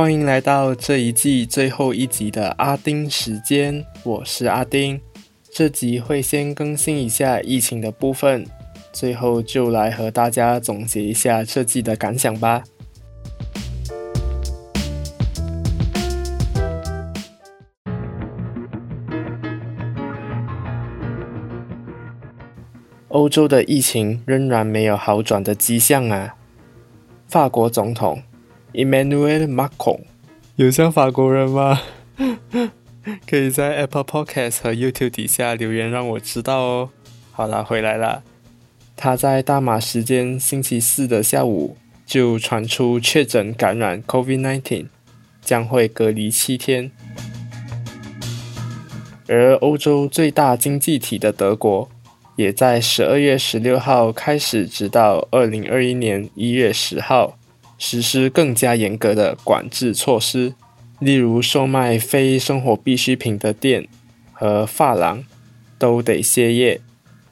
欢迎来到这一季最后一集的阿丁时间，我是阿丁。这集会先更新一下疫情的部分，最后就来和大家总结一下这季的感想吧。欧洲的疫情仍然没有好转的迹象啊！法国总统 Emmanuel Macron 有像法国人吗？可以在 Apple Podcast 和 YouTube 底下留言让我知道哦。好了，回来了。他在大马时间星期四的下午就传出确诊感染 COVID-19，将会隔离七天。而欧洲最大经济体的德国。也在十二月十六号开始，直到二零二一年一月十号，实施更加严格的管制措施。例如，售卖非生活必需品的店和发廊都得歇业，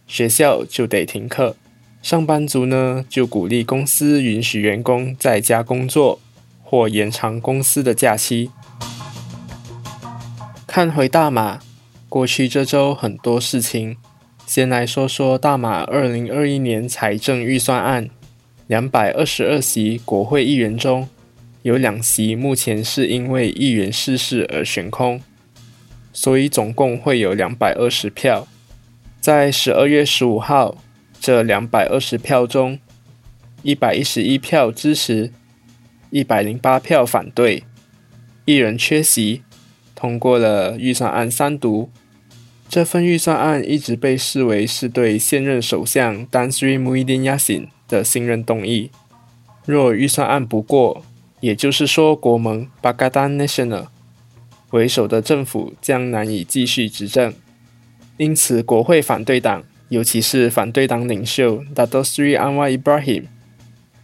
学校就得停课。上班族呢，就鼓励公司允许员工在家工作，或延长公司的假期。看回大马，过去这周很多事情。先来说说大马二零二一年财政预算案，两百二十二席国会议员中，有两席目前是因为议员逝世而悬空，所以总共会有两百二十票。在十二月十五号，这两百二十票中，一百一十一票支持，一百零八票反对，一人缺席，通过了预算案三读。这份预算案一直被视为是对现任首相 Dan Sri m u i d i n Yassin 的信任动议。若预算案不过，也就是说国盟 Bagadan National 为首的政府将难以继续执政。因此，国会反对党，尤其是反对党领袖 Dato Sri Anwar Ibrahim，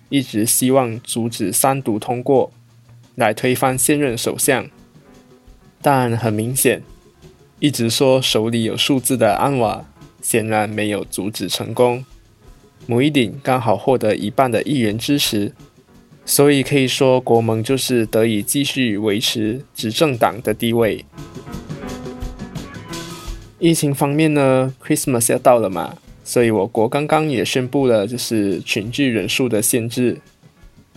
一直希望阻止三读通过，来推翻现任首相。但很明显。一直说手里有数字的安瓦，显然没有阻止成功。姆伊顶刚好获得一半的议员支持，所以可以说国盟就是得以继续维持执政党的地位。疫情方面呢，Christmas 要到了嘛，所以我国刚刚也宣布了，就是群聚人数的限制，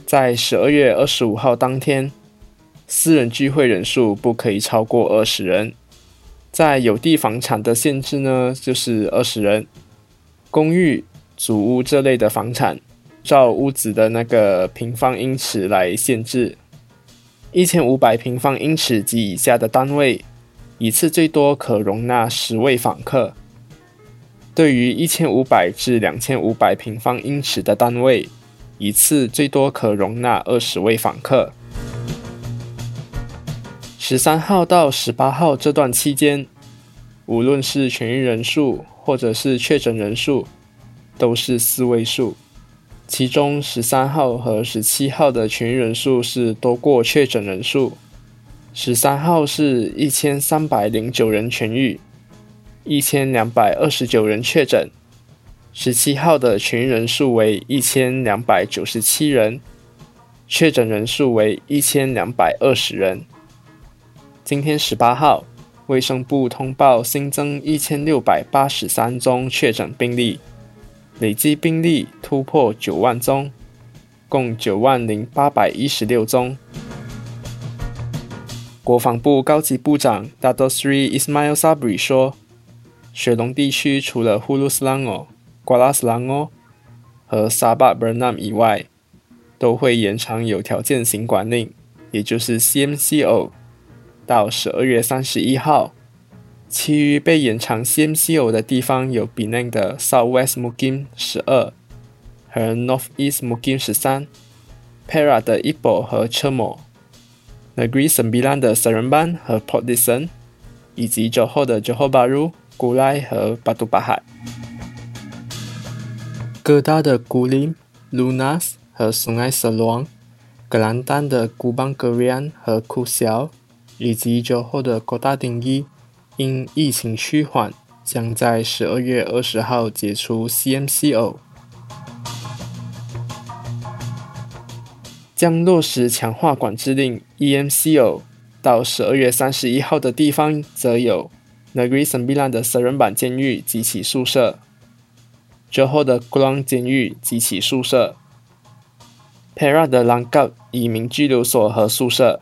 在十二月二十五号当天，私人聚会人数不可以超过二十人。在有地房产的限制呢，就是二十人；公寓、祖屋这类的房产，照屋子的那个平方英尺来限制。一千五百平方英尺及以下的单位，一次最多可容纳十位访客。对于一千五百至两千五百平方英尺的单位，一次最多可容纳二十位访客。十三号到十八号这段期间，无论是痊愈人数或者是确诊人数，都是四位数。其中十三号和十七号的痊愈人数是多过确诊人数。十三号是一千三百零九人痊愈，一千两百二十九人确诊。十七号的痊愈人数为一千两百九十七人，确诊人数为一千两百二十人。今天十八号，卫生部通报新增一千六百八十三宗确诊病例，累计病例突破九万宗，共九万零八百一十六宗。国防部高级部长 Dato Sri Ismail Sabri 说，雪龙地区除了呼噜斯朗哦、瓜拉斯朗哦和沙巴 Bernam 以外，都会延长有条件行管令，也就是 CMCO。到十二月三十一号，其余被延长 CMCO 的地方有 Penang 的 Southwest Mukim 十二和 Northeast Mukim 十三，Perak 的 Ipoh 和 Chermo，Negeri Sembilan 的 Seremban 和 Port Dickson，以及 joho 的 Johor Bahru、Gulai 和 Batu Pahat。哥大的 Gulim、Lunas 和 Sungai Seluang，格兰丹的 Gubang Gerian 和 Kusiao。以及酒后的国大定义，因疫情趋缓，将在十二月二十号解除 CMCO。将落实强化管制令 （EMCO）。到十二月三十一号的地方，则有 Negeri Sembilan 的私人版监狱及其宿舍，之后的 Guang 监狱及其宿舍，Pera 的 Langkat 移民拘留所和宿舍，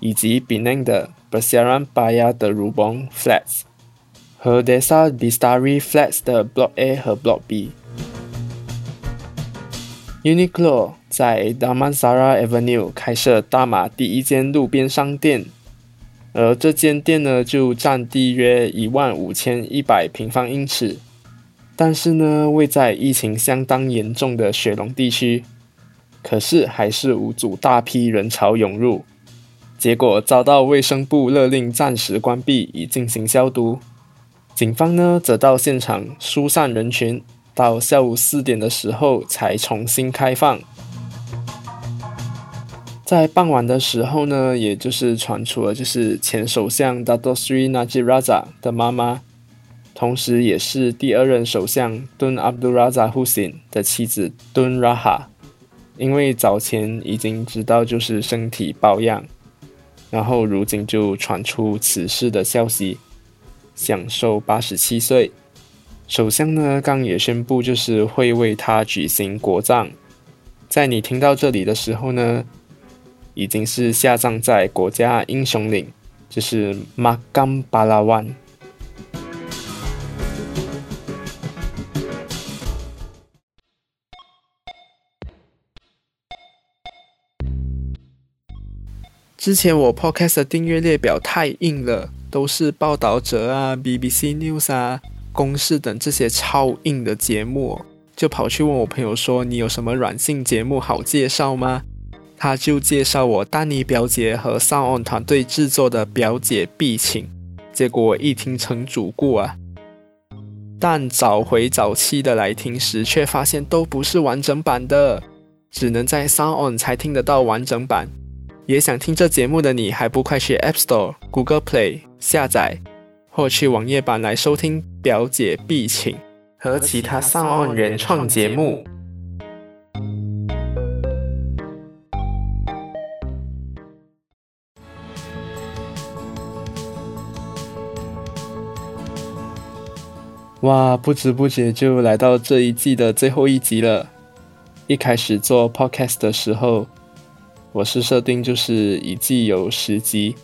以及 Penang 的 Besaran Baya 的 Rubong Flats 和 Desa Bistari Flats 的 Block A 和 Block B。Uniqlo 在 Damansara Avenue 开设大马第一间路边商店，而这间店呢就占地约一万五千一百平方英尺，但是呢位在疫情相当严重的雪龙地区，可是还是无阻大批人潮涌入，结果遭到卫生部勒令暂时关闭以进行消毒，警方呢则到现场疏散人群。到下午四点的时候才重新开放。在傍晚的时候呢，也就是传出了就是前首相 Dato Sri n a j i r a z a 的妈妈，同时也是第二任首相 Dun Abdulraza Hussein 的妻子 Dun Raha，因为早前已经知道就是身体抱恙，然后如今就传出此事的消息，享受八十七岁。首相呢，刚也宣布，就是会为他举行国葬。在你听到这里的时候呢，已经是下葬在国家英雄岭，就是马甘巴拉湾之前我 Podcast 的订阅列表太硬了，都是报道者啊，BBC News 啊。公式等这些超硬的节目，就跑去问我朋友说：“你有什么软性节目好介绍吗？”他就介绍我丹尼表姐和 Sound On 团队制作的《表姐必请》，结果一听成主顾啊！但找回早期的来听时，却发现都不是完整版的，只能在 Sound On 才听得到完整版。也想听这节目的你，还不快去 App Store、Google Play 下载？或去网页版来收听《表姐必请》和其他上岸原创节目。哇，不知不觉就来到这一季的最后一集了。一开始做 Podcast 的时候，我是设定就是一季有十集。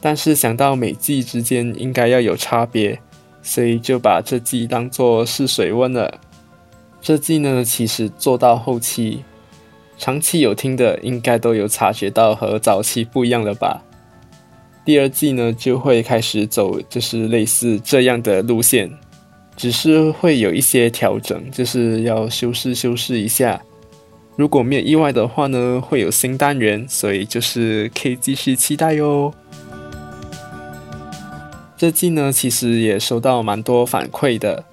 但是想到每季之间应该要有差别，所以就把这季当做试水温了。这季呢，其实做到后期，长期有听的应该都有察觉到和早期不一样了吧？第二季呢，就会开始走就是类似这样的路线，只是会有一些调整，就是要修饰修饰一下。如果没有意外的话呢，会有新单元，所以就是可以继续期待哟。这季呢，其实也收到蛮多反馈的，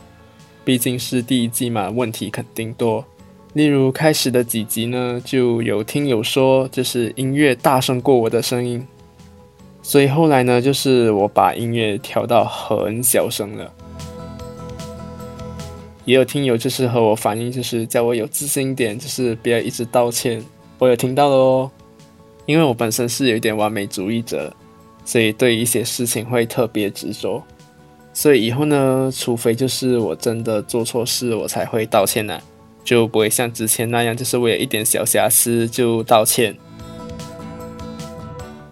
毕竟是第一季嘛，问题肯定多。例如开始的几集呢，就有听友说，就是音乐大声过我的声音，所以后来呢，就是我把音乐调到很小声了。也有听友就是和我反映，就是叫我有自信一点，就是不要一直道歉。我有听到了哦，因为我本身是有一点完美主义者。所以对一些事情会特别执着，所以以后呢，除非就是我真的做错事，我才会道歉呢，就不会像之前那样，就是为了一点小瑕疵就道歉。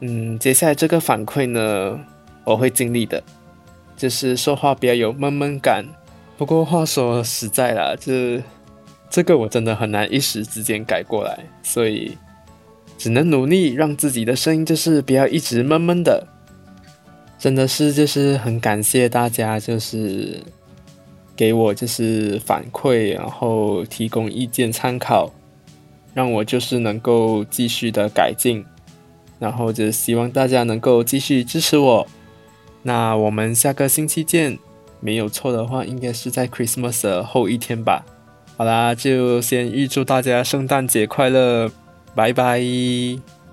嗯，接下来这个反馈呢，我会尽力的，就是说话比较有闷闷感。不过话说实在啦，这这个我真的很难一时之间改过来，所以。只能努力让自己的声音就是不要一直闷闷的，真的是就是很感谢大家，就是给我就是反馈，然后提供意见参考，让我就是能够继续的改进，然后就希望大家能够继续支持我。那我们下个星期见，没有错的话，应该是在 Christmas 的后一天吧。好啦，就先预祝大家圣诞节快乐。拜拜。